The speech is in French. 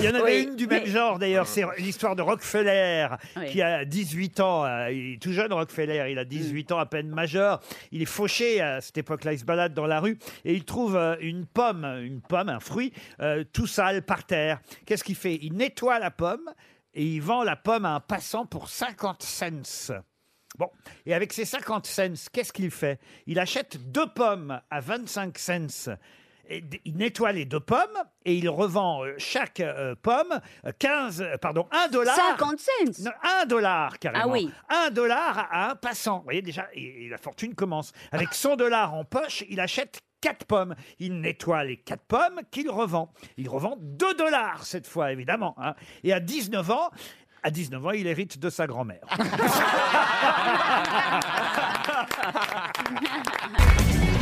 Il y en avait Oui, une du même mais- genre d'ailleurs, c'est l'histoire de Rockefeller Oui. qui a 18 ans, euh, il est tout jeune Rockefeller, il a 18 ans à peine majeur, il est fauché à cette époque-là, il se balade dans la rue et il trouve euh, une pomme, une pomme, un fruit euh, tout sale par terre. Qu'est-ce qu'il fait? Il nettoie la pomme et il vend la pomme à un passant pour 50 cents. Bon, et avec ces 50 cents, qu'est-ce qu'il fait? Il achète deux pommes à 25 cents. Et d- il nettoie les deux pommes et il revend euh, chaque euh, pomme euh, 15, euh, pardon, 1 dollar. 50 cents Non, 1 dollar carrément. Ah oui. 1 dollar à un passant. Vous voyez déjà, et, et la fortune commence. Avec 100 dollars en poche, il achète 4 pommes. Il nettoie les 4 pommes qu'il revend. Il revend 2 dollars cette fois, évidemment. hein. Et à 19 ans, à 19 ans, il hérite de sa grand-mère.